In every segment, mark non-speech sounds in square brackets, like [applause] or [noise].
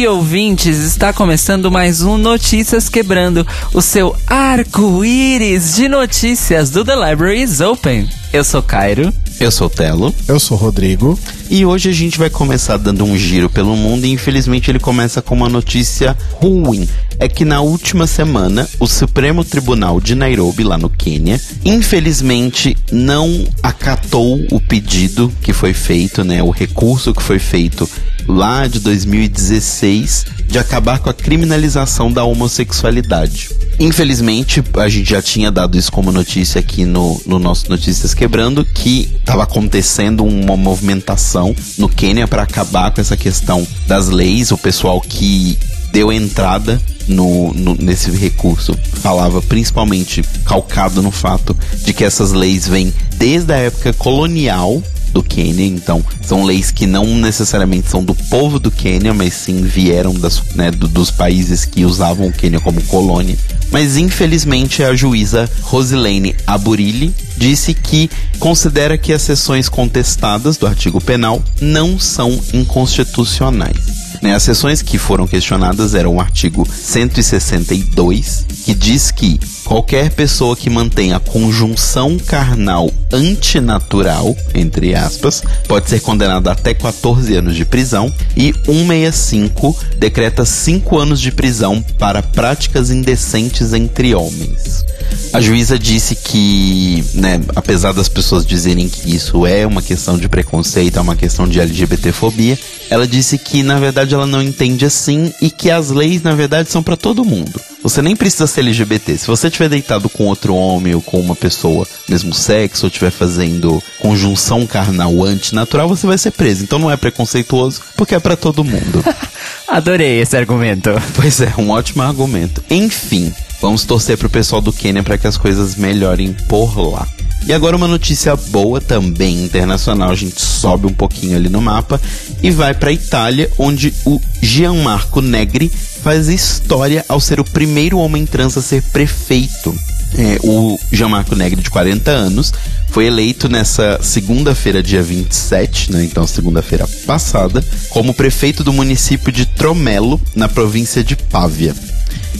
Dia, ouvintes! Está começando mais um Notícias Quebrando, o seu arco-íris de notícias do The Library is Open. Eu sou Cairo. Eu sou o Telo. Eu sou o Rodrigo. E hoje a gente vai começar dando um giro pelo mundo e infelizmente ele começa com uma notícia ruim. É que na última semana, o Supremo Tribunal de Nairobi, lá no Quênia, infelizmente não acatou o pedido que foi feito, né, o recurso que foi feito lá de 2016 de acabar com a criminalização da homossexualidade. Infelizmente, a gente já tinha dado isso como notícia aqui no, no nosso Notícias Quebrando, que estava acontecendo uma movimentação no Quênia para acabar com essa questão das leis. O pessoal que deu entrada no, no, nesse recurso falava principalmente calcado no fato de que essas leis vêm desde a época colonial do Quênia, então são leis que não necessariamente são do povo do Quênia, mas sim vieram das, né, do, dos países que usavam o Quênia como colônia. Mas infelizmente a juíza Rosilene Aburilli disse que considera que as seções contestadas do artigo penal não são inconstitucionais. Né, as seções que foram questionadas eram o artigo 162, que diz que qualquer pessoa que mantenha conjunção carnal antinatural, entre aspas, pode ser condenada até 14 anos de prisão, e 165 decreta 5 anos de prisão para práticas indecentes entre homens. A juíza disse que, né, apesar das pessoas dizerem que isso é uma questão de preconceito, é uma questão de LGBTfobia, ela disse que na verdade ela não entende assim e que as leis na verdade são para todo mundo. Você nem precisa ser LGBT. Se você estiver deitado com outro homem ou com uma pessoa mesmo sexo ou estiver fazendo conjunção carnal antinatural, você vai ser preso. Então não é preconceituoso porque é para todo mundo. [laughs] Adorei esse argumento. Pois é, um ótimo argumento. Enfim, vamos torcer pro pessoal do Quênia para que as coisas melhorem por lá. E agora uma notícia boa também internacional, a gente sobe um pouquinho ali no mapa e vai para Itália, onde o Gianmarco Negri faz história ao ser o primeiro homem trans a ser prefeito. É, o Gianmarco Negri, de 40 anos, foi eleito nessa segunda-feira, dia 27, né, então segunda-feira passada, como prefeito do município de Tromelo, na província de Pávia.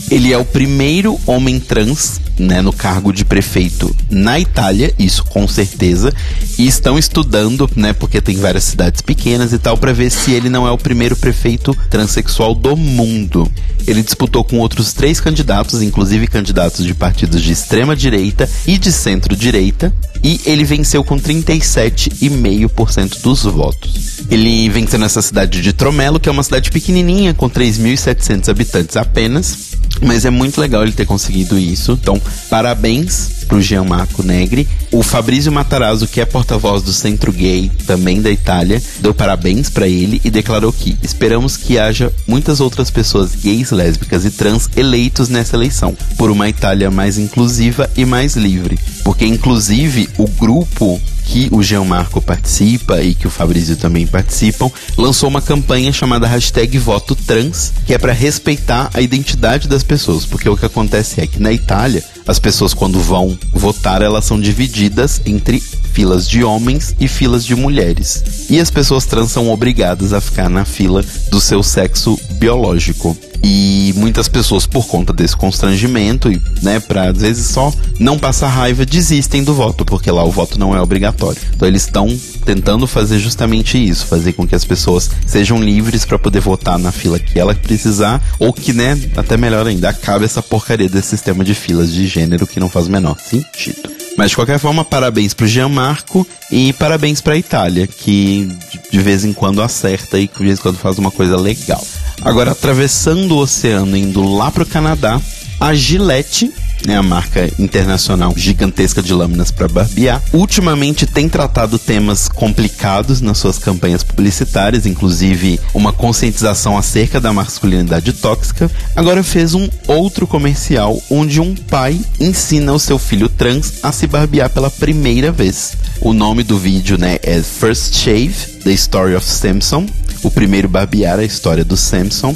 Ele é o primeiro homem trans né, no cargo de prefeito na Itália, isso com certeza, e estão estudando, né, porque tem várias cidades pequenas e tal, para ver se ele não é o primeiro prefeito transexual do mundo. Ele disputou com outros três candidatos, inclusive candidatos de partidos de extrema direita e de centro-direita, e ele venceu com 37,5% dos votos. Ele venceu nessa cidade de Tromelo, que é uma cidade pequenininha, com 3.700 habitantes apenas, mas é muito legal ele ter conseguido isso. Então, parabéns pro Gianmarco Negri. O Fabrício Matarazzo, que é porta-voz do Centro Gay, também da Itália, deu parabéns para ele e declarou que esperamos que haja muitas outras pessoas gays, lésbicas e trans eleitos nessa eleição, por uma Itália mais inclusiva e mais livre. Porque, inclusive, o grupo que o Jean Marco participa e que o Fabrício também participam, lançou uma campanha chamada hashtag Voto Trans, que é para respeitar a identidade das pessoas, porque o que acontece é que na Itália, as pessoas quando vão votar, elas são divididas entre filas de homens e filas de mulheres. E as pessoas trans são obrigadas a ficar na fila do seu sexo biológico. E muitas pessoas, por conta desse constrangimento, e, né, pra às vezes só não passar raiva, desistem do voto, porque lá o voto não é obrigatório. Então eles estão tentando fazer justamente isso, fazer com que as pessoas sejam livres para poder votar na fila que ela precisar, ou que, né, até melhor ainda, acabe essa porcaria desse sistema de filas de gênero que não faz o menor sentido. Mas de qualquer forma, parabéns pro Gianmarco e parabéns pra Itália, que de vez em quando acerta e de vez em quando faz uma coisa legal. Agora, atravessando o oceano, indo lá pro Canadá, a Gillette né, a marca internacional gigantesca de lâminas para barbear, ultimamente tem tratado temas complicados nas suas campanhas publicitárias, inclusive uma conscientização acerca da masculinidade tóxica. Agora fez um outro comercial onde um pai ensina o seu filho trans a se barbear pela primeira vez. O nome do vídeo né, é First Shave: The Story of Samson. O primeiro barbear, a história do Samson.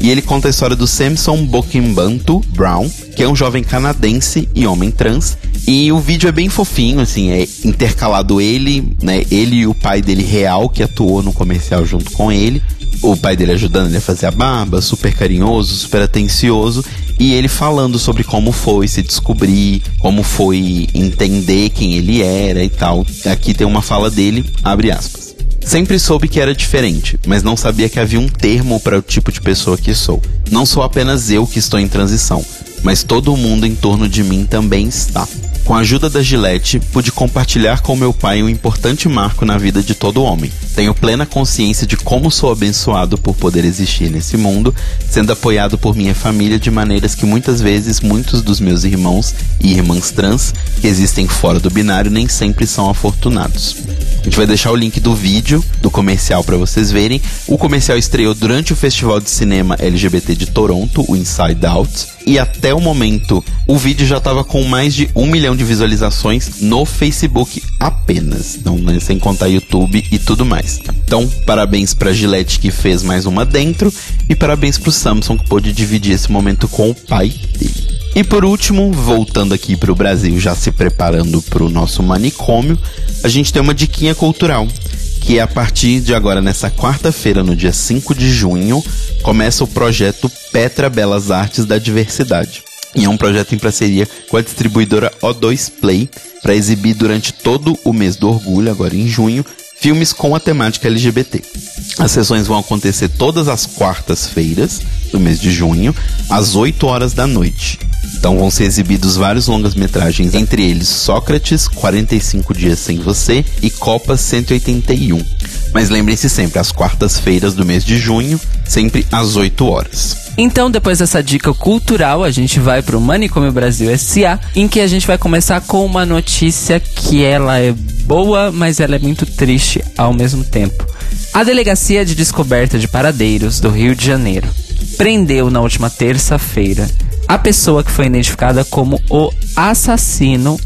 E ele conta a história do Samson Bokimbantu Brown, que é um jovem canadense e homem trans. E o vídeo é bem fofinho, assim, é intercalado ele, né? Ele e o pai dele real, que atuou no comercial junto com ele. O pai dele ajudando ele a fazer a barba, super carinhoso, super atencioso. E ele falando sobre como foi se descobrir, como foi entender quem ele era e tal. Aqui tem uma fala dele, abre aspas. Sempre soube que era diferente, mas não sabia que havia um termo para o tipo de pessoa que sou. Não sou apenas eu que estou em transição, mas todo mundo em torno de mim também está. Com a ajuda da Gillette, pude compartilhar com meu pai um importante marco na vida de todo homem. Tenho plena consciência de como sou abençoado por poder existir nesse mundo, sendo apoiado por minha família de maneiras que muitas vezes muitos dos meus irmãos e irmãs trans que existem fora do binário nem sempre são afortunados. A gente vai deixar o link do vídeo, do comercial para vocês verem. O comercial estreou durante o Festival de Cinema LGBT de Toronto, o Inside Out. E até o momento, o vídeo já estava com mais de um milhão de visualizações no Facebook apenas. Não, né, sem contar YouTube e tudo mais. Então, parabéns pra Gillette que fez mais uma dentro. E parabéns pro Samsung que pôde dividir esse momento com o pai dele. E por último, voltando aqui para o Brasil, já se preparando para o nosso manicômio, a gente tem uma diquinha cultural, que é a partir de agora, nessa quarta-feira, no dia 5 de junho, começa o projeto Petra Belas Artes da Diversidade. E é um projeto em parceria com a distribuidora O2 Play para exibir durante todo o mês do orgulho, agora em junho, filmes com a temática LGBT. As sessões vão acontecer todas as quartas-feiras do mês de junho, às 8 horas da noite. Então vão ser exibidos vários longas-metragens, entre eles Sócrates, 45 Dias Sem Você e Copa 181. Mas lembrem-se sempre, às quartas-feiras do mês de junho, sempre às 8 horas. Então, depois dessa dica cultural, a gente vai pro Manicômio Brasil SA, em que a gente vai começar com uma notícia que ela é boa, mas ela é muito triste ao mesmo tempo. A Delegacia de Descoberta de Paradeiros do Rio de Janeiro prendeu na última terça-feira a pessoa que foi identificada como o assassino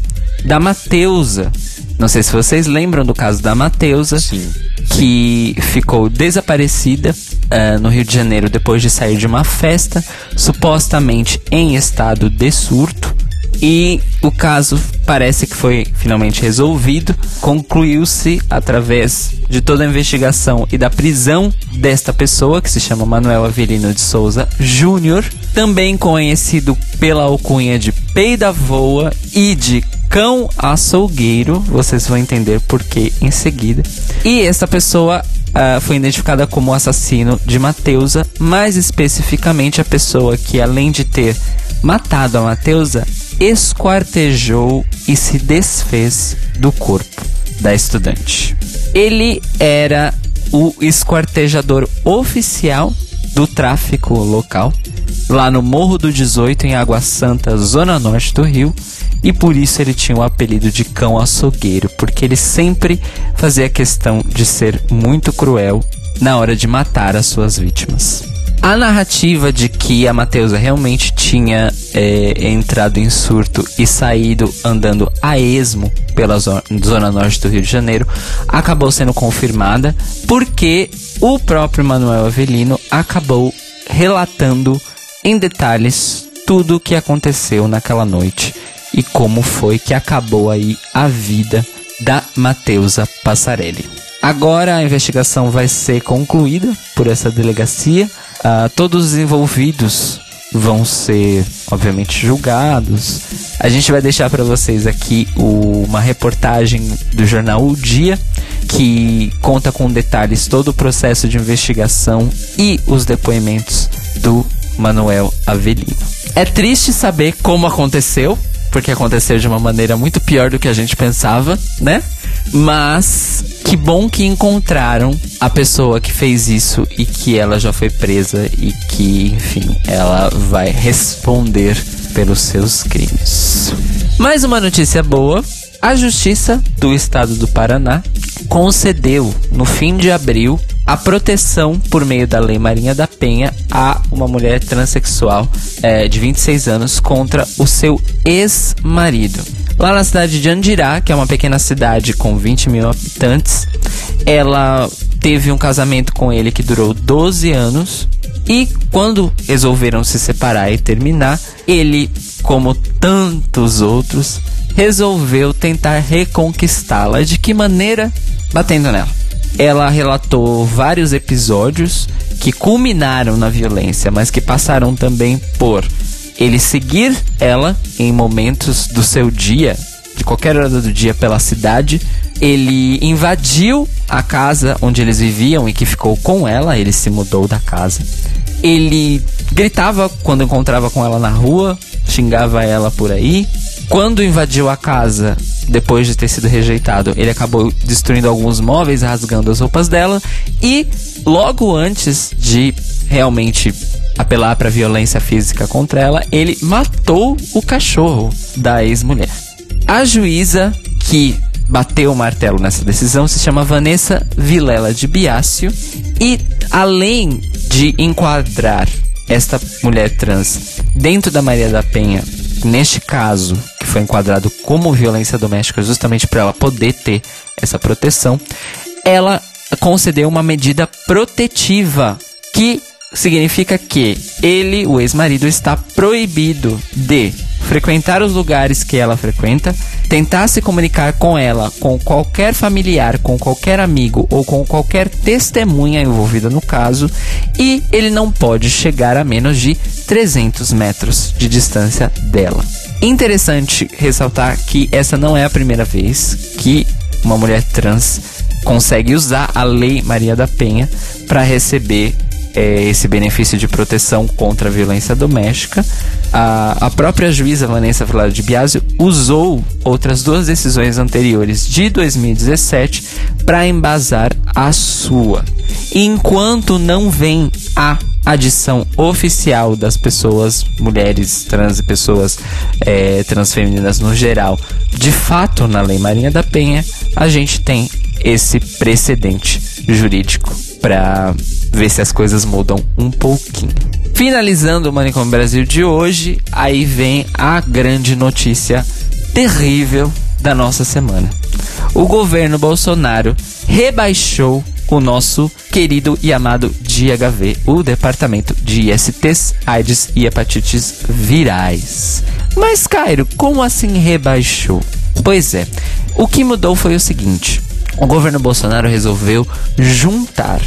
da Mateusa. Não sei se vocês lembram do caso da Mateusa, Sim. Que ficou desaparecida uh, no Rio de Janeiro depois de sair de uma festa, supostamente em estado de surto. E o caso parece que foi finalmente resolvido. Concluiu-se através de toda a investigação e da prisão desta pessoa, que se chama Manuel Avelino de Souza Júnior, também conhecido pela alcunha de Peida Voa e de Cão Açougueiro. Vocês vão entender por que em seguida. E esta pessoa Uh, foi identificada como assassino de Mateusa, mais especificamente a pessoa que, além de ter matado a Mateusa, esquartejou e se desfez do corpo da estudante. Ele era o esquartejador oficial do tráfico local, lá no Morro do 18, em Água Santa, zona norte do Rio, e por isso ele tinha o apelido de cão açougueiro, porque ele sempre fazia questão de ser muito cruel na hora de matar as suas vítimas. A narrativa de que a Mateusa realmente tinha é, entrado em surto e saído andando a esmo pela zona, zona norte do Rio de Janeiro acabou sendo confirmada porque o próprio Manuel Avelino acabou relatando em detalhes tudo o que aconteceu naquela noite e como foi que acabou aí a vida da Mateusa Passarelli. Agora a investigação vai ser concluída por essa delegacia. Uh, todos os envolvidos vão ser, obviamente, julgados. A gente vai deixar para vocês aqui o, uma reportagem do jornal O Dia que conta com detalhes todo o processo de investigação e os depoimentos do Manuel Avelino. É triste saber como aconteceu, porque aconteceu de uma maneira muito pior do que a gente pensava, né? Mas que bom que encontraram a pessoa que fez isso e que ela já foi presa e que, enfim, ela vai responder pelos seus crimes. Mais uma notícia boa: a Justiça do Estado do Paraná concedeu, no fim de abril, a proteção por meio da Lei Marinha da Penha a uma mulher transexual é, de 26 anos contra o seu ex-marido. Lá na cidade de Andirá, que é uma pequena cidade com 20 mil habitantes, ela teve um casamento com ele que durou 12 anos E quando resolveram se separar e terminar, ele, como tantos outros, resolveu tentar reconquistá-la. De que maneira? Batendo nela. Ela relatou vários episódios que culminaram na violência, mas que passaram também por ele seguir ela em momentos do seu dia, de qualquer hora do dia pela cidade. Ele invadiu a casa onde eles viviam e que ficou com ela, ele se mudou da casa. Ele gritava quando encontrava com ela na rua, xingava ela por aí. Quando invadiu a casa, depois de ter sido rejeitado, ele acabou destruindo alguns móveis, rasgando as roupas dela. E logo antes de realmente apelar para violência física contra ela, ele matou o cachorro da ex-mulher. A juíza que bateu o martelo nessa decisão se chama Vanessa Vilela de Biácio e além de enquadrar esta mulher trans dentro da Maria da Penha, neste caso, que foi enquadrado como violência doméstica justamente para ela poder ter essa proteção, ela concedeu uma medida protetiva que significa que ele, o ex-marido, está proibido de frequentar os lugares que ela frequenta, tentar se comunicar com ela, com qualquer familiar, com qualquer amigo ou com qualquer testemunha envolvida no caso, e ele não pode chegar a menos de 300 metros de distância dela. Interessante ressaltar que essa não é a primeira vez que uma mulher trans consegue usar a Lei Maria da Penha para receber é, esse benefício de proteção contra a violência doméstica. A, a própria juíza Vanessa Flávio de Biasio usou outras duas decisões anteriores de 2017 para embasar a sua. Enquanto não vem a adição oficial das pessoas, mulheres trans e pessoas é, transfemininas no geral, de fato na Lei Marinha da Penha, a gente tem esse precedente jurídico para ver se as coisas mudam um pouquinho. Finalizando o Manicom Brasil de hoje, aí vem a grande notícia terrível da nossa semana. O governo Bolsonaro rebaixou o nosso querido e amado DHV, o Departamento de ISTs, AIDS e Hepatites Virais. Mas, Cairo, como assim rebaixou? Pois é, o que mudou foi o seguinte: o governo Bolsonaro resolveu juntar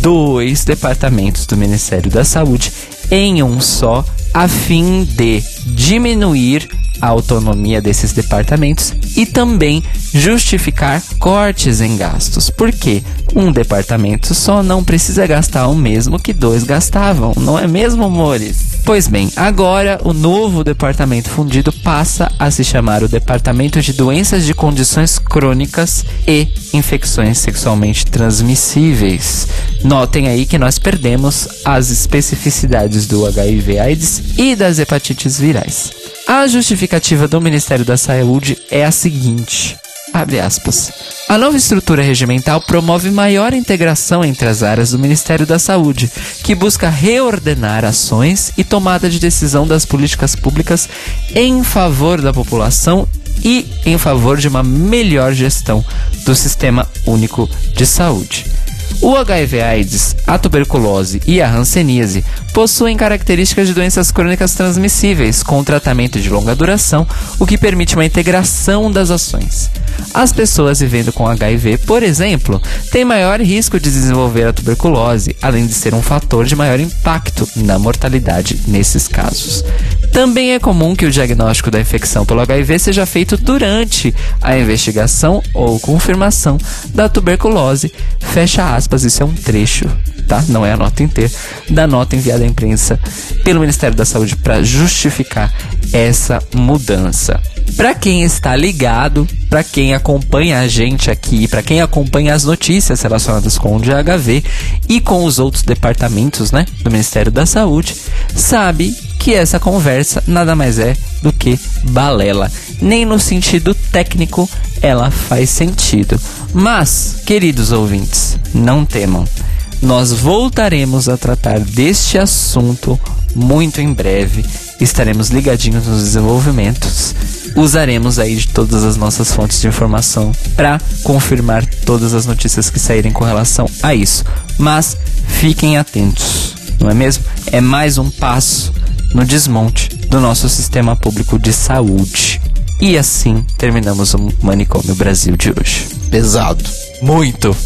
dois departamentos do Ministério da Saúde em um só, a fim de diminuir a autonomia desses departamentos e também justificar cortes em gastos. Porque um departamento só não precisa gastar o mesmo que dois gastavam, não é mesmo, amores? Pois bem, agora o novo departamento fundido passa a se chamar o Departamento de Doenças de Condições Crônicas e Infecções Sexualmente Transmissíveis. Notem aí que nós perdemos as especificidades do HIV/AIDS e das hepatites virais. A justificativa do Ministério da Saúde é a seguinte. A nova estrutura regimental promove maior integração entre as áreas do Ministério da Saúde, que busca reordenar ações e tomada de decisão das políticas públicas em favor da população e em favor de uma melhor gestão do Sistema Único de Saúde. O HIV/AIDS, a tuberculose e a hanseníase possuem características de doenças crônicas transmissíveis com tratamento de longa duração, o que permite uma integração das ações. As pessoas vivendo com HIV, por exemplo, têm maior risco de desenvolver a tuberculose, além de ser um fator de maior impacto na mortalidade nesses casos. Também é comum que o diagnóstico da infecção pelo HIV seja feito durante a investigação ou confirmação da tuberculose. Fecha aspas, isso é um trecho, tá? Não é a nota inteira, da nota enviada à imprensa pelo Ministério da Saúde para justificar essa mudança. Para quem está ligado, para quem acompanha a gente aqui, para quem acompanha as notícias relacionadas com o DHV e com os outros departamentos, né, do Ministério da Saúde, sabe que essa conversa nada mais é do que balela. Nem no sentido técnico ela faz sentido. Mas, queridos ouvintes, não temam. Nós voltaremos a tratar deste assunto muito em breve. Estaremos ligadinhos nos desenvolvimentos. Usaremos aí de todas as nossas fontes de informação para confirmar todas as notícias que saírem com relação a isso. Mas fiquem atentos não é mesmo? É mais um passo no desmonte do nosso sistema público de saúde. E assim terminamos o Manicômio Brasil de hoje. Pesado. Muito!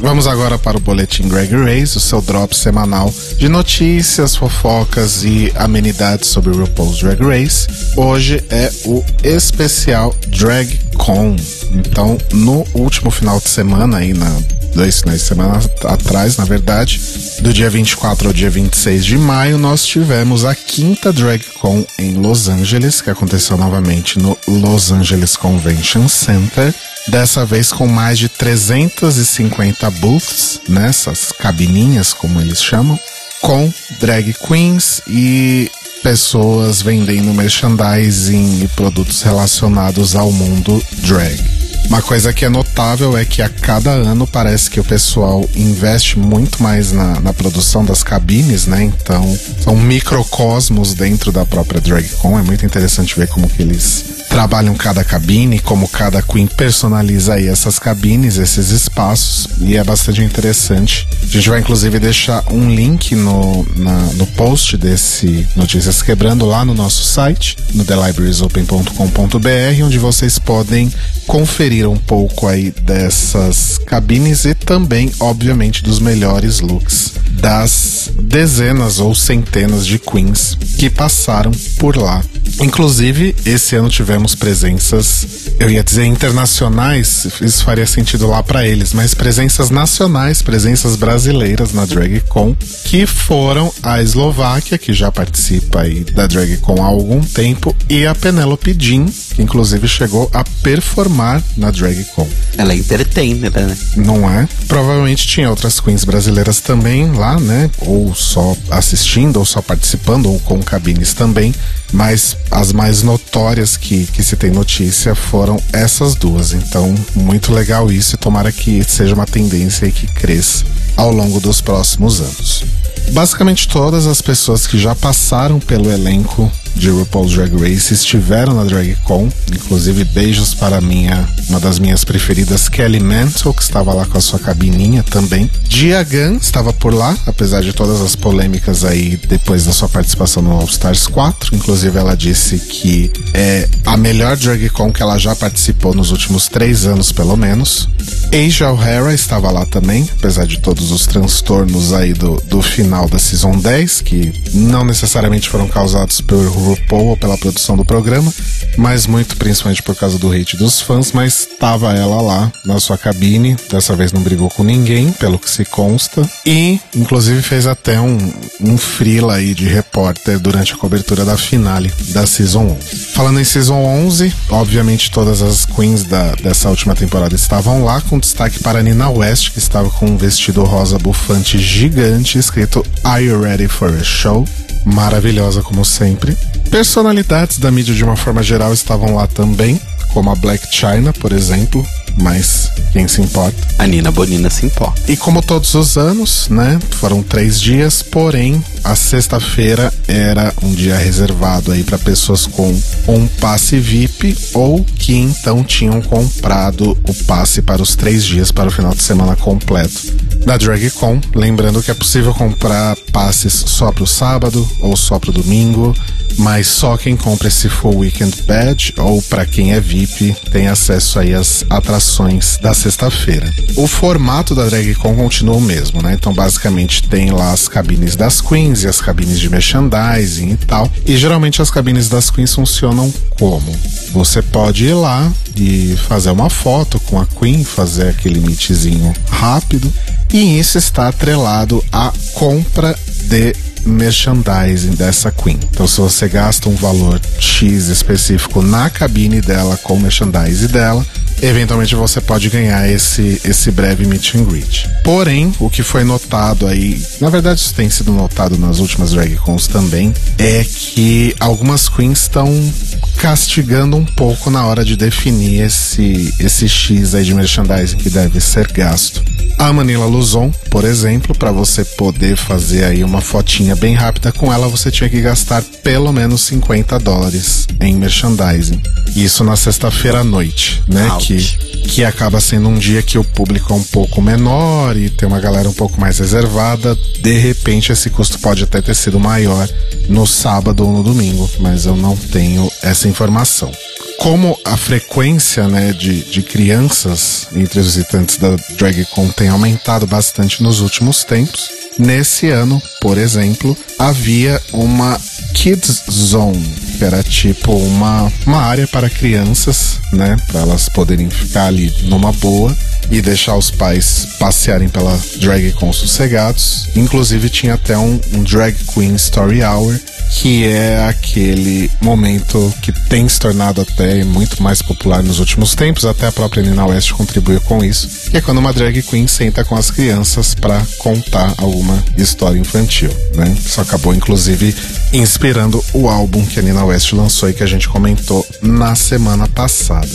Vamos agora para o Boletim Greg Race, o seu drop semanal de notícias, fofocas e amenidades sobre o RuPaul's Drag Race. Hoje é o especial Drag Con. Então, no último final de semana, aí na dois finais de semana atrás, na verdade, do dia 24 ao dia 26 de maio, nós tivemos a quinta Drag Con em Los Angeles, que aconteceu novamente no Los Angeles Convention Center. Dessa vez com mais de 350 booths, nessas cabininhas, como eles chamam, com drag queens e pessoas vendendo merchandising e produtos relacionados ao mundo drag. Uma coisa que é notável é que a cada ano parece que o pessoal investe muito mais na, na produção das cabines, né? Então, são microcosmos dentro da própria DragCon. É muito interessante ver como que eles trabalham cada cabine, como cada Queen personaliza aí essas cabines, esses espaços, e é bastante interessante. A gente vai inclusive deixar um link no, na, no post desse Notícias Quebrando lá no nosso site, no thelibrariesopen.com.br, onde vocês podem conferir um pouco aí dessas cabines e também, obviamente, dos melhores looks das dezenas ou centenas de queens que passaram por lá. Inclusive, esse ano tivemos presenças, eu ia dizer internacionais, isso faria sentido lá para eles, mas presenças nacionais, presenças brasileiras na DragCon, que foram a Eslováquia, que já participa aí da DragCon há algum tempo, e a Penelope Jean, que inclusive chegou a performar na DragCon. Ela é entertainer, né? Não é? Provavelmente tinha outras queens brasileiras também lá, né? Ou só assistindo, ou só participando, ou com cabines também. Mas as mais notórias que, que se tem notícia foram essas duas. Então, muito legal isso e tomara que seja uma tendência e que cresça ao longo dos próximos anos. Basicamente todas as pessoas que já passaram pelo elenco de RuPaul's Drag Race estiveram na DragCon, inclusive beijos para minha, uma das minhas preferidas, Kelly Mantle, que estava lá com a sua cabininha também. Diagan estava por lá, apesar de todas as polêmicas aí depois da sua participação no All Stars 4. Inclusive ela disse que é a melhor DragCon que ela já participou nos últimos três anos, pelo menos. Asia O'Hara estava lá também, apesar de todos os transtornos aí do, do final da Season 10, que não necessariamente foram causados por RuPaul ou pela produção do programa, mas muito principalmente por causa do hate dos fãs, mas tava ela lá na sua cabine, dessa vez não brigou com ninguém, pelo que se consta, e inclusive fez até um, um frila aí de repórter durante a cobertura da finale da Season 11. Falando em Season 11, obviamente todas as queens da, dessa última temporada estavam lá, com destaque para Nina West, que estava com um vestido rosa bufante gigante escrito Are You Ready for a Show? Maravilhosa como sempre. Personalidades da mídia de uma forma geral estavam lá também, como a Black China, por exemplo, mas quem se importa? A Nina Bonina se importa. E como todos os anos, né? Foram três dias, porém a sexta-feira era um dia reservado aí para pessoas com um passe VIP ou que então tinham comprado o passe para os três dias para o final de semana completo da DragCon. Lembrando que é possível comprar passes só para o sábado ou só para o domingo, mas só quem compra esse full weekend badge ou para quem é VIP tem acesso aí às atrações da sexta-feira. O formato da DragCon continua o mesmo, né? Então basicamente tem lá as cabines das queens e as cabines de merchandising e tal. E geralmente as cabines das queens funcionam como? Você pode ir lá e fazer uma foto com a queen, fazer aquele meetzinho rápido e isso está atrelado à compra de merchandising dessa Queen. Então, se você gasta um valor X específico na cabine dela com merchandising dela, eventualmente você pode ganhar esse, esse breve meet and greet. Porém, o que foi notado aí, na verdade isso tem sido notado nas últimas drag cons também, é que algumas queens estão castigando um pouco na hora de definir esse, esse X aí de merchandising que deve ser gasto. A Manila Luzon, por exemplo, para você poder fazer aí uma fotinha bem rápida com ela, você tinha que gastar pelo menos 50 dólares em merchandising. Isso na sexta-feira à noite, né? Que, que acaba sendo um dia que o público é um pouco menor e tem uma galera um pouco mais reservada. De repente, esse custo pode até ter sido maior no sábado ou no domingo, mas eu não tenho essa informação como a frequência né, de, de crianças entre os visitantes da DragCon tem aumentado bastante nos últimos tempos, nesse ano, por exemplo, havia uma Kids Zone, que era tipo uma, uma área para crianças, né, para elas poderem ficar ali numa boa e deixar os pais passearem pela DragCon sossegados. Inclusive tinha até um, um Drag Queen Story Hour que é aquele momento que tem se tornado até muito mais popular nos últimos tempos, até a própria Nina West contribuiu com isso, que é quando uma drag queen senta com as crianças para contar alguma história infantil, né? Isso acabou inclusive inspirando o álbum que a Nina West lançou e que a gente comentou na semana passada.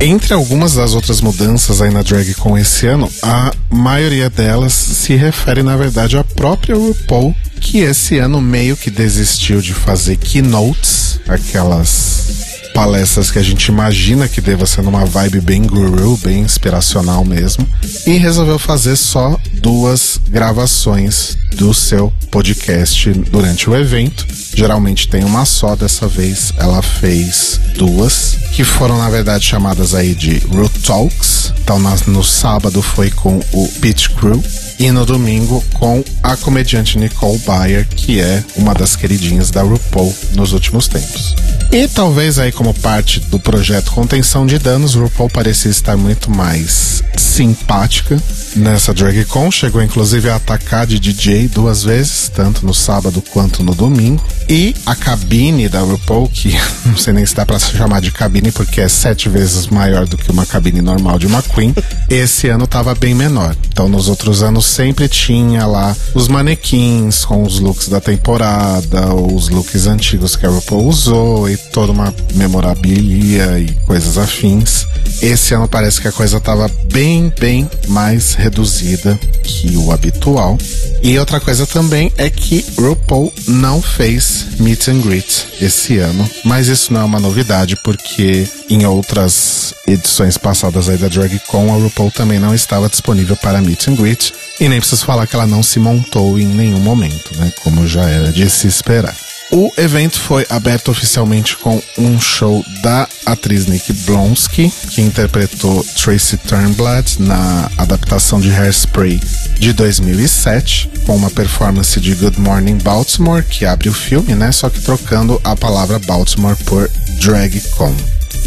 Entre algumas das outras mudanças aí na drag com esse ano, a maioria delas se refere na verdade à própria RuPaul que esse ano meio que desistiu de fazer keynotes, aquelas palestras que a gente imagina que deva ser numa vibe bem guru, bem inspiracional mesmo, e resolveu fazer só duas gravações do seu podcast durante o evento. Geralmente tem uma só, dessa vez ela fez duas, que foram na verdade chamadas aí de Root Talks. Então no sábado foi com o Pitch Crew e no domingo com a comediante Nicole Bayer, que é uma das queridinhas da RuPaul nos últimos tempos. E talvez aí como parte do projeto Contenção de Danos, RuPaul parecia estar muito mais simpática nessa DragCon. Chegou inclusive a atacar de DJ duas vezes, tanto no sábado quanto no domingo. E a cabine da RuPaul, que [laughs] não sei nem se dá pra chamar de cabine porque é sete vezes maior do que uma cabine normal de uma Queen, [laughs] esse ano tava bem menor. Então nos outros anos sempre tinha lá os manequins com os looks da temporada, os looks antigos que a RuPaul usou toda uma memorabilia e coisas afins. Esse ano parece que a coisa tava bem, bem mais reduzida que o habitual. E outra coisa também é que RuPaul não fez meet and greet esse ano, mas isso não é uma novidade porque em outras edições passadas aí da DragCon a RuPaul também não estava disponível para meet and greet e nem preciso falar que ela não se montou em nenhum momento, né, como já era de se esperar. O evento foi aberto oficialmente com um show da atriz Nick Blonsky, que interpretou Tracy Turnblad na adaptação de Hairspray de 2007, com uma performance de Good Morning Baltimore, que abre o filme, né? Só que trocando a palavra Baltimore por Drag Con.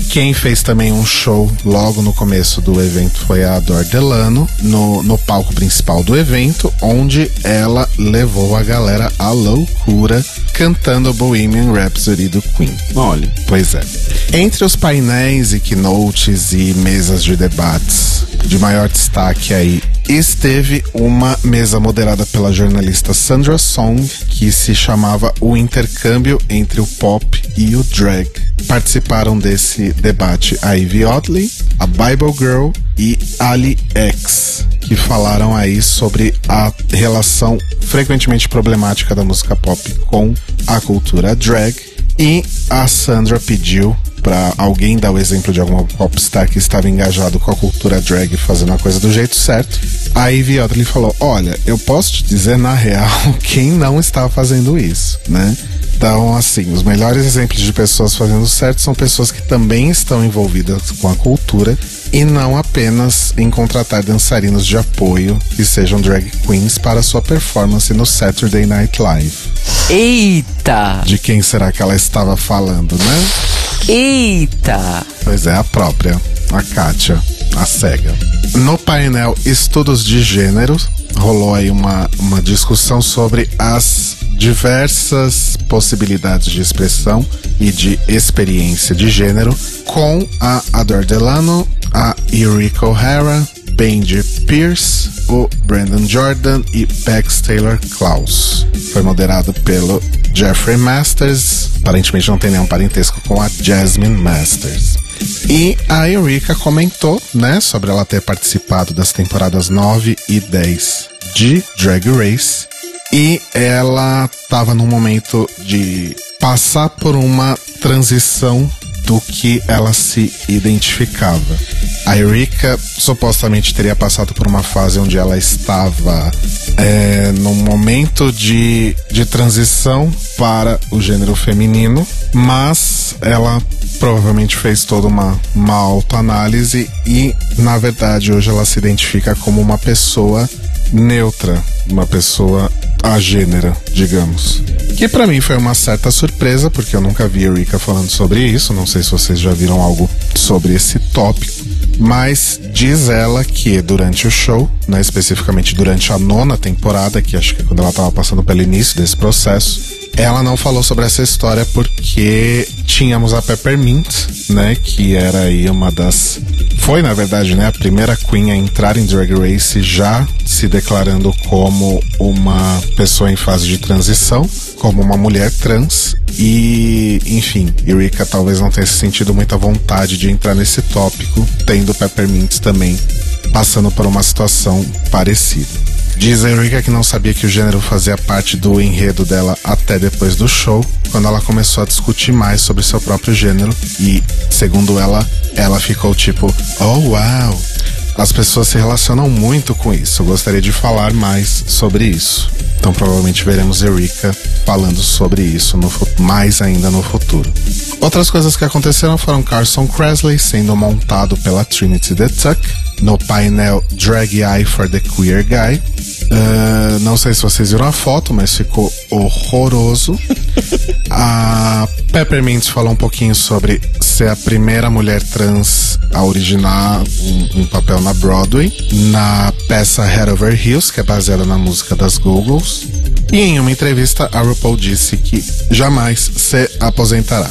Quem fez também um show logo no começo do evento foi a Ador Delano, no, no palco principal do evento, onde ela levou a galera à loucura cantando Bohemian Rhapsody do Queen. Olha. Pois é. Entre os painéis e keynotes e mesas de debates de maior destaque aí esteve uma mesa moderada pela jornalista Sandra Song, que se chamava O Intercâmbio entre o Pop e o Drag. Participaram desse debate a Ivy Oddly, a Bible Girl e Ali X, que falaram aí sobre a relação frequentemente problemática da música pop com a cultura drag. E a Sandra pediu para alguém dar o exemplo de alguma popstar que estava engajado com a cultura drag fazendo a coisa do jeito certo. A Ivy Oddly falou: Olha, eu posso te dizer na real [laughs] quem não está fazendo isso, né? Então, assim, os melhores exemplos de pessoas fazendo certo são pessoas que também estão envolvidas com a cultura e não apenas em contratar dançarinos de apoio que sejam drag queens para sua performance no Saturday Night Live. Eita! De quem será que ela estava falando, né? Eita! Pois é, a própria, a Kátia, a cega. No painel Estudos de Gênero, rolou aí uma, uma discussão sobre as diversas possibilidades de expressão e de experiência de gênero com a Adore Delano, a Eureka O'Hara, Benji Pierce, o Brandon Jordan e Bex Taylor Klaus. Foi moderado pelo Jeffrey Masters, aparentemente não tem nenhum parentesco com a Jasmine Masters. E a Eureka comentou, né, sobre ela ter participado das temporadas 9 e 10 de Drag Race. E ela estava num momento de passar por uma transição do que ela se identificava. A Erika supostamente teria passado por uma fase onde ela estava é, num momento de, de transição para o gênero feminino, mas ela provavelmente fez toda uma, uma autoanálise e, na verdade, hoje ela se identifica como uma pessoa neutra, uma pessoa agênera, digamos. Que para mim foi uma certa surpresa, porque eu nunca vi a Rika falando sobre isso. Não sei se vocês já viram algo sobre esse tópico. Mas diz ela que durante o show, né, especificamente durante a nona temporada, que acho que é quando ela estava passando pelo início desse processo, ela não falou sobre essa história porque tínhamos a Peppermint, né, que era aí uma das foi na verdade, né, a primeira queen a entrar em Drag Race já se declarando como uma pessoa em fase de transição, como uma mulher trans e, enfim, Eureka talvez não tenha sentido muita vontade de entrar nesse tópico, tendo Peppermint também passando por uma situação parecida. Diz a Erika que não sabia que o gênero fazia parte do enredo dela até depois do show, quando ela começou a discutir mais sobre seu próprio gênero e, segundo ela, ela ficou tipo, oh uau, as pessoas se relacionam muito com isso. Eu gostaria de falar mais sobre isso. Então provavelmente veremos Erika falando sobre isso no, mais ainda no futuro. Outras coisas que aconteceram foram Carson Cresley sendo montado pela Trinity the Tuck no painel Drag Eye for the Queer Guy. Uh, não sei se vocês viram a foto, mas ficou horroroso. a Peppermint falou um pouquinho sobre ser a primeira mulher trans a originar um, um papel na Broadway, na peça Head Over Heels, que é baseada na música das Googles. E em uma entrevista, a RuPaul disse que jamais se aposentará.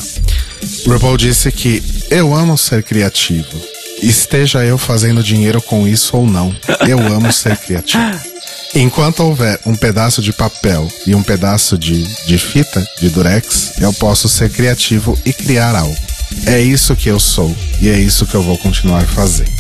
RuPaul disse que eu amo ser criativo esteja eu fazendo dinheiro com isso ou não, eu amo ser criativo. [laughs] Enquanto houver um pedaço de papel e um pedaço de, de fita, de durex, eu posso ser criativo e criar algo. É isso que eu sou e é isso que eu vou continuar fazendo.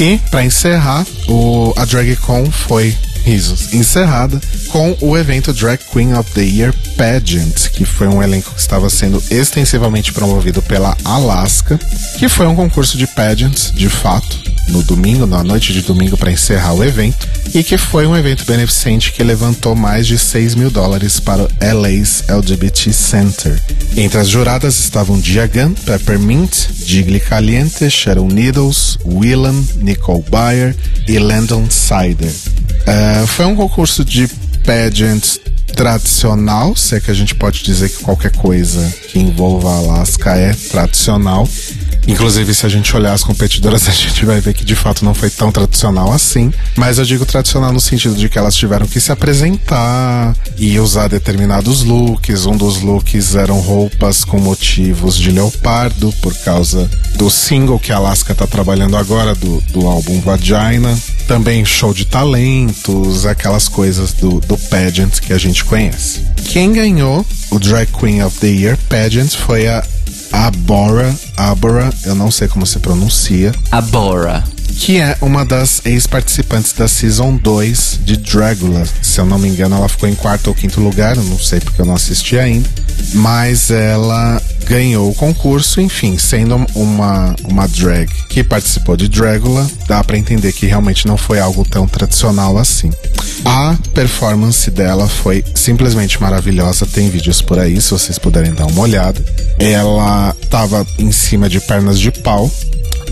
E, para encerrar, o, a DragCon foi risos, encerrada com o evento Drag Queen of the Year Pageant, que foi um elenco que estava sendo extensivamente promovido pela Alaska, que foi um concurso de pageants, de fato, no domingo, na noite de domingo, para encerrar o evento, e que foi um evento beneficente que levantou mais de 6 mil dólares para o LA's LGBT Center. Entre as juradas estavam Diagan, Peppermint, Jiggly Caliente, Sharon Needles, Willam, Nicole Bayer e Landon Sider. Uh, foi um concurso de pageant tradicional, se é que a gente pode dizer que qualquer coisa que envolva Alaska é tradicional. Inclusive, se a gente olhar as competidoras, [laughs] a gente vai ver que de fato não foi tão tradicional assim. Mas eu digo tradicional no sentido de que elas tiveram que se apresentar e usar determinados looks. Um dos looks eram roupas com motivos de leopardo, por causa do single que a Alaska tá trabalhando agora, do, do álbum Vagina. Também show de talentos, aquelas coisas do, do pageant que a gente conhece. Quem ganhou o Drag Queen of the Year pageant foi a Abora, Abora, eu não sei como se pronuncia. Abora. Que é uma das ex-participantes da Season 2 de Dragula. Se eu não me engano, ela ficou em quarto ou quinto lugar, eu não sei porque eu não assisti ainda. Mas ela ganhou o concurso, enfim, sendo uma, uma drag que participou de Dragula, dá para entender que realmente não foi algo tão tradicional assim. A performance dela foi simplesmente maravilhosa, tem vídeos por aí, se vocês puderem dar uma olhada. Ela tava em cima de pernas de pau,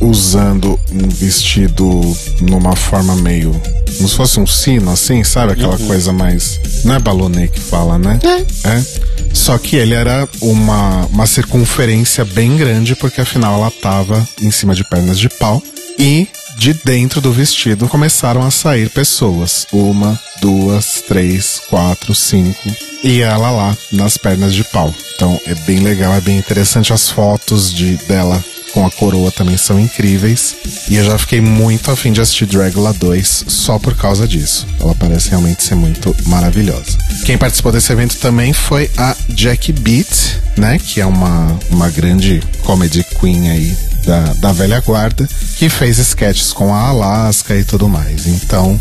usando um vestido numa forma meio. como se fosse um sino, assim, sabe? Aquela uhum. coisa mais. Não é balonê que fala, né? É. é. Só que ele era uma, uma circunferência bem grande, porque afinal ela tava em cima de pernas de pau. E de dentro do vestido começaram a sair pessoas. Uma, duas, três, quatro, cinco. E ela lá nas pernas de pau. Então é bem legal, é bem interessante as fotos de dela com a coroa também são incríveis. E eu já fiquei muito afim de assistir Dragula 2 só por causa disso. Ela parece realmente ser muito maravilhosa. Quem participou desse evento também foi a Jackie Beat, né? Que é uma, uma grande comedy queen aí da, da velha guarda, que fez sketches com a Alaska e tudo mais. Então,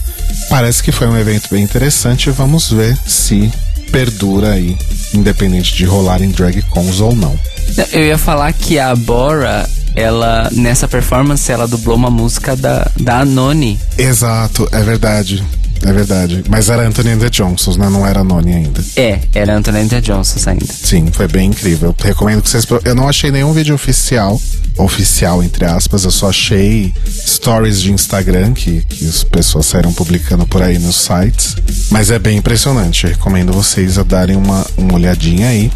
parece que foi um evento bem interessante. Vamos ver se perdura aí, independente de rolar em drag cons ou não. Eu ia falar que a Bora, ela, nessa performance, ela dublou uma música da, da Anoni. Exato, é verdade. É verdade. Mas era Anthony and the Johnsons, né? Não era Noni ainda. É, era Anthony and the Johnsons ainda. Sim, foi bem incrível. Recomendo que vocês. Eu não achei nenhum vídeo oficial. Oficial, entre aspas. Eu só achei stories de Instagram que, que as pessoas saíram publicando por aí nos sites. Mas é bem impressionante. Eu recomendo vocês a darem uma, uma olhadinha aí.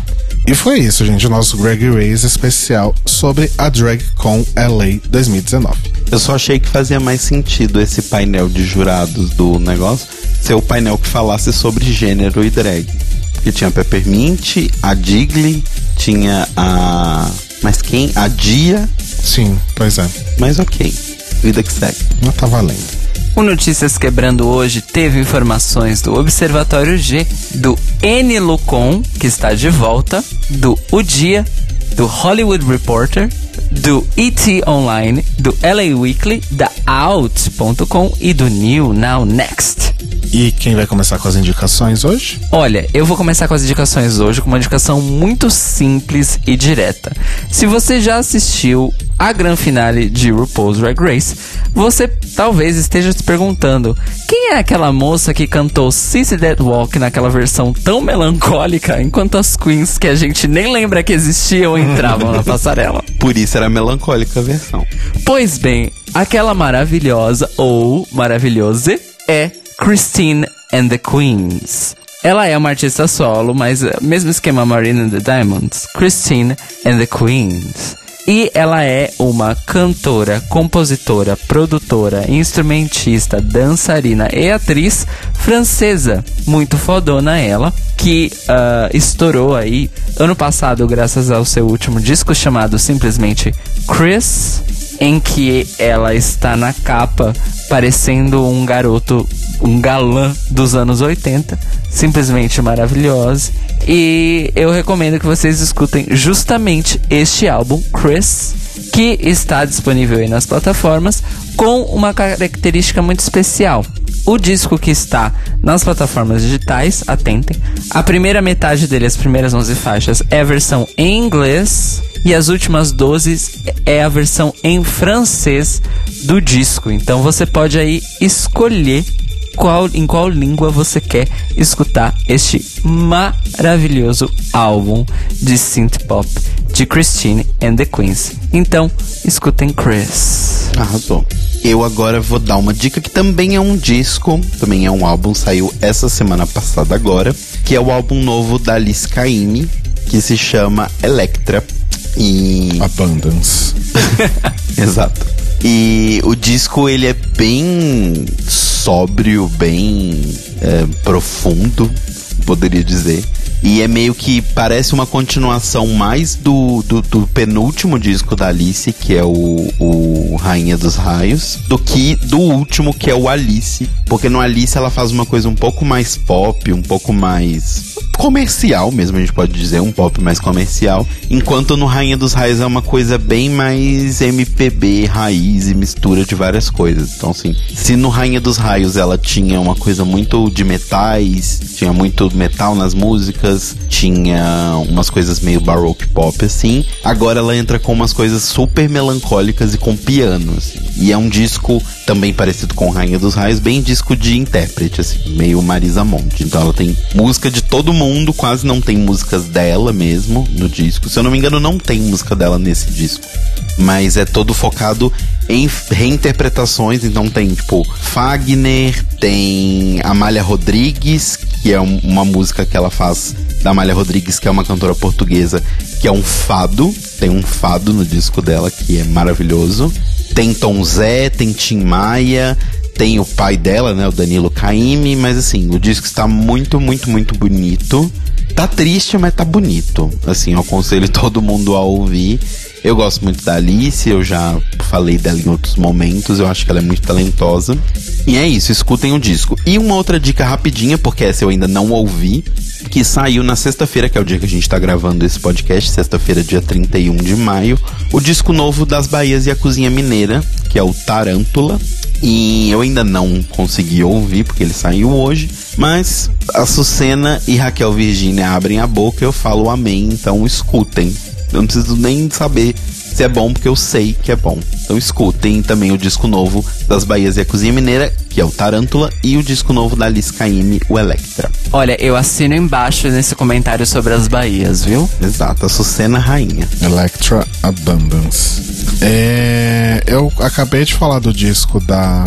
E foi isso, gente, o nosso Greg Race especial sobre a DragCon LA 2019. Eu só achei que fazia mais sentido esse painel de jurados do negócio ser o painel que falasse sobre gênero e drag. Porque tinha a Peppermint, a Digley, tinha a. Mas quem? A Dia. Sim, pois é. Mas ok. Vida que segue. Não tá valendo. O Notícias Quebrando hoje teve informações do Observatório G, do Lucon, que está de volta, do O Dia, do Hollywood Reporter, do ET Online, do LA Weekly, da Out.com e do New Now Next. E quem vai começar com as indicações hoje? Olha, eu vou começar com as indicações hoje com uma indicação muito simples e direta. Se você já assistiu a grande finale de RuPaul's Drag Race, você talvez esteja se perguntando: quem é aquela moça que cantou Sissy Dead Walk naquela versão tão melancólica, enquanto as queens que a gente nem lembra que existiam entravam na [laughs] passarela? Por isso era melancólica a versão. Pois bem, aquela maravilhosa ou maravilhosa é Christine and the Queens. Ela é uma artista solo, mas eh, mesmo esquema Marina and the Diamonds, Christine and the Queens. E ela é uma cantora, compositora, produtora, instrumentista, dançarina e atriz francesa. Muito fodona ela, que uh, estourou aí ano passado graças ao seu último disco chamado simplesmente Chris, em que ela está na capa parecendo um garoto um galã dos anos 80, simplesmente maravilhosa. E eu recomendo que vocês escutem justamente este álbum, Chris, que está disponível aí nas plataformas, com uma característica muito especial. O disco que está nas plataformas digitais, atentem, a primeira metade dele, as primeiras 11 faixas, é a versão em inglês e as últimas 12 é a versão em francês do disco. Então você pode aí escolher qual, em qual língua você quer escutar este maravilhoso álbum de synth pop de Christine and the Queens. Então, escutem Chris. Arrasou. Eu agora vou dar uma dica que também é um disco, também é um álbum, saiu essa semana passada agora, que é o álbum novo da Alice Caymmi, que se chama Electra. E. Abundance. [laughs] Exato. E o disco ele é bem sóbrio, bem é, profundo, poderia dizer. E é meio que parece uma continuação mais do, do, do, penúltimo disco da Alice, que é o, o Rainha dos Raios, do que do último, que é o Alice. Porque no Alice ela faz uma coisa um pouco mais pop, um pouco mais comercial mesmo, a gente pode dizer, um pop mais comercial. Enquanto no Rainha dos Raios é uma coisa bem mais MPB, raiz e mistura de várias coisas. Então, assim, se no Rainha dos Raios ela tinha uma coisa muito de metais, tinha muito metal nas músicas, tinha umas coisas meio baroque pop, assim, agora ela entra com umas coisas super melancólicas e com piano, assim. E é um disco também parecido com Rainha dos Raios, bem disco de intérprete, assim, meio Marisa Monte. Então ela tem música de todo mundo, quase não tem músicas dela mesmo no disco. Se eu não me engano, não tem música dela nesse disco. Mas é todo focado em reinterpretações, então tem tipo Fagner, tem Amália Rodrigues, que é um, uma música que ela faz da Amália Rodrigues, que é uma cantora portuguesa, que é um fado, tem um fado no disco dela que é maravilhoso. Tem Tom Zé, tem Tim Maia, tem o pai dela, né, o Danilo Caime, mas assim, o disco está muito, muito, muito bonito. Tá triste, mas tá bonito. Assim, eu aconselho [laughs] todo mundo a ouvir. Eu gosto muito da Alice, eu já falei dela em outros momentos, eu acho que ela é muito talentosa. E é isso, escutem o disco. E uma outra dica rapidinha, porque essa eu ainda não ouvi, que saiu na sexta-feira, que é o dia que a gente tá gravando esse podcast, sexta-feira, dia 31 de maio, o disco novo das Bahias e a Cozinha Mineira, que é o Tarântula. E eu ainda não consegui ouvir, porque ele saiu hoje. Mas a Sucena e Raquel Virgínia abrem a boca, eu falo amém, então escutem. Eu não preciso nem saber se é bom, porque eu sei que é bom. Então escutem também o disco novo das Bahias e a Cozinha Mineira, que é o Tarântula, e o disco novo da Alice Caymmi, o Electra. Olha, eu assino embaixo nesse comentário sobre as Bahias, viu? Exato, a Sucena Rainha. Electra Abundance. É, eu acabei de falar do disco da,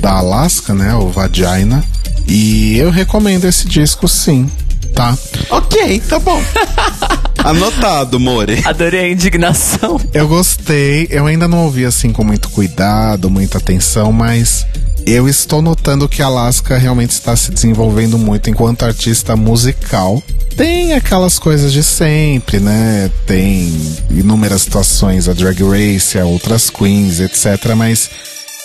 da Alaska, né? O Vagina. E eu recomendo esse disco sim, tá? Ok, tá bom. [laughs] Anotado, More. Adorei a indignação. Eu gostei, eu ainda não ouvi assim com muito cuidado, muita atenção, mas eu estou notando que a Alaska realmente está se desenvolvendo muito enquanto artista musical. Tem aquelas coisas de sempre, né? Tem inúmeras situações, a Drag Race, a outras queens, etc. Mas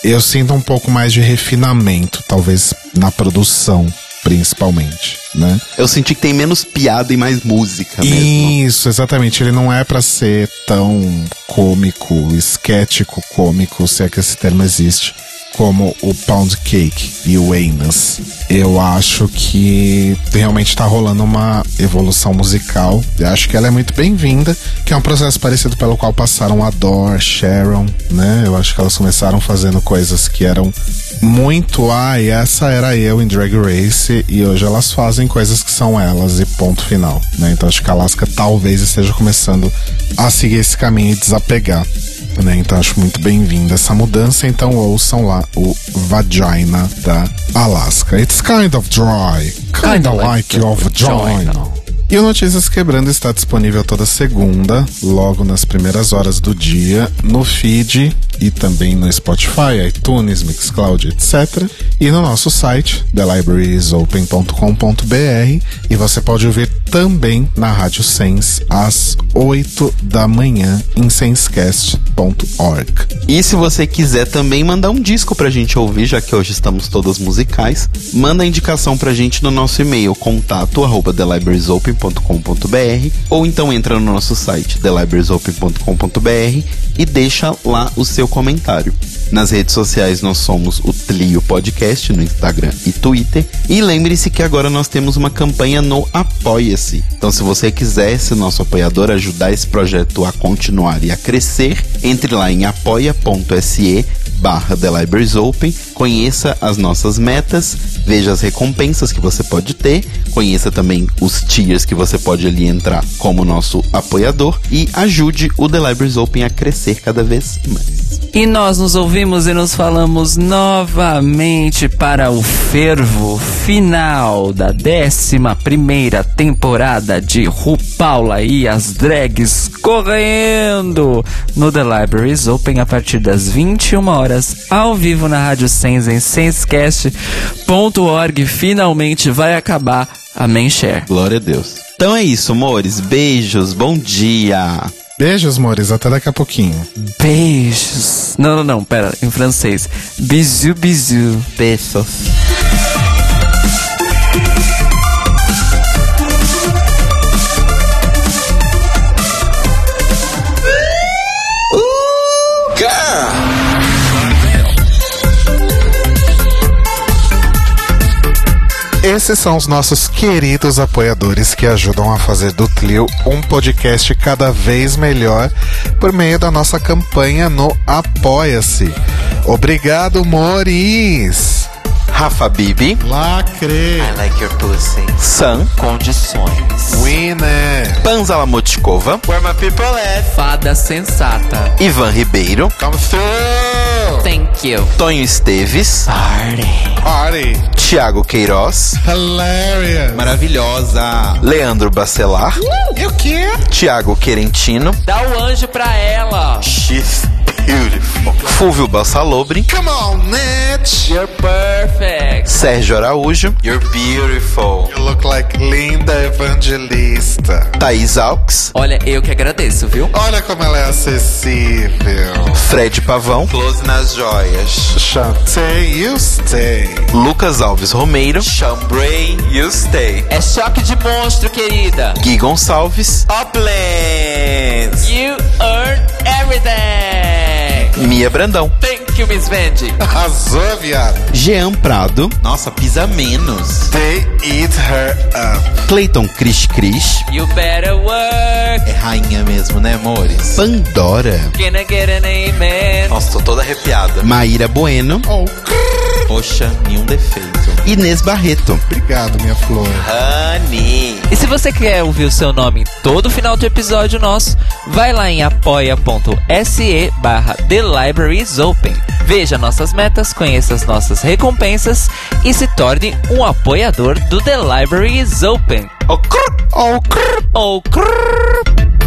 eu sinto um pouco mais de refinamento, talvez na produção, principalmente, né? Eu senti que tem menos piada e mais música mesmo. Isso, exatamente. Ele não é pra ser tão cômico, esquético cômico, se é que esse termo existe, como o Pound Cake e o Anus. Eu acho que realmente tá rolando uma evolução musical. Eu acho que ela é muito bem-vinda, que é um processo parecido pelo qual passaram a Dor, Sharon, né? Eu acho que elas começaram fazendo coisas que eram muito, ai, essa era eu em Drag Race, e hoje elas fazem coisas que são elas e ponto final, né? Então acho que a Alaska talvez esteja começando a seguir esse caminho e desapegar. Né? Então acho muito bem-vinda essa mudança. Então ouçam lá o Vagina da Alaska. It's kind of dry, kind of like your vagina. E o Notícias Quebrando está disponível toda segunda, logo nas primeiras horas do dia, no feed e também no Spotify, iTunes, Mixcloud, etc. E no nosso site, thelibrariesopen.com.br. E você pode ouvir também na Rádio Sense às 8 da manhã em sensecast.org. E se você quiser também mandar um disco pra gente ouvir, já que hoje estamos todas musicais, manda a indicação pra gente no nosso e-mail contato arroba thelibrariesopen.com.br ou então entra no nosso site thelibrariesopen.com.br e deixa lá o seu comentário. Nas redes sociais nós somos o Tlio Podcast no Instagram e Twitter. E lembre-se que agora nós temos uma campanha no Apoia-se. Então, se você quiser ser nosso apoiador, ajudar esse projeto a continuar e a crescer, entre lá em apoia.se barra The Libraries Open, conheça as nossas metas, veja as recompensas que você pode ter, conheça também os tiers que você pode ali entrar como nosso apoiador e ajude o The Libraries Open a crescer cada vez mais. E nós nos ouvimos e nos falamos novamente para o fervo final da 11 primeira temporada de RuPaula e as drags correndo no The Libraries Open a partir das 21 horas ao vivo na Rádio Sense em sensecast.org. Finalmente vai acabar a Share. Glória a Deus. Então é isso, amores. Beijos, bom dia. Beijos, amores. Até daqui a pouquinho. Beijos. Não, não, não, pera, em francês. Bisou, bisou. Beijos. Esses são os nossos queridos apoiadores que ajudam a fazer do Tlio um podcast cada vez melhor por meio da nossa campanha no Apoia-se. Obrigado, Moris! Rafa Bibi, Lacre! I like your pussy. Sam, Condições. Winner! Panzala Motkova, Where my people at? Fada sensata. Ivan Ribeiro, Come through! Thank you. Tonho Esteves, Party. Party! Thiago Queiroz, Hilarious! maravilhosa, Leandro Bacelar, E o quê? Thiago Querentino, Dá o anjo pra ela. XP, beautiful. Fulvio Balsalobre, Come on, Nitch. You're perfect. Sérgio Araújo, You're Beautiful, You look like Linda Evangelista. Thaís Alves, Olha, eu que agradeço, viu? Olha como ela é acessível. Fred Pavão, Close nas Joias, Chantei, you stay. Lucas Alves Romeiro, Chambray, You Stay, É choque de monstro, querida. Gui Gonçalves, Uplands, You earn everything. Mia Brandão, Thank you, Miss Vendi. Arrasou, viado. Jean Prado, Nossa, pisa menos, They eat her up. Clayton Cris Cris, You better work. é rainha mesmo, né, amores? Pandora, Gonna get an amen. Nossa, tô toda arrepiada. Maíra Bueno, Oh, Poxa, nenhum defeito. Inês Barreto, obrigado, minha flor. Honey, E se você quer ouvir o seu nome em todo final de episódio nosso, vai lá em apoia.se barra The Libraries Open. Veja nossas metas, conheça as nossas recompensas e se torne um apoiador do The Libraries Open. oh, crrr, oh, crrr. Ou crrr.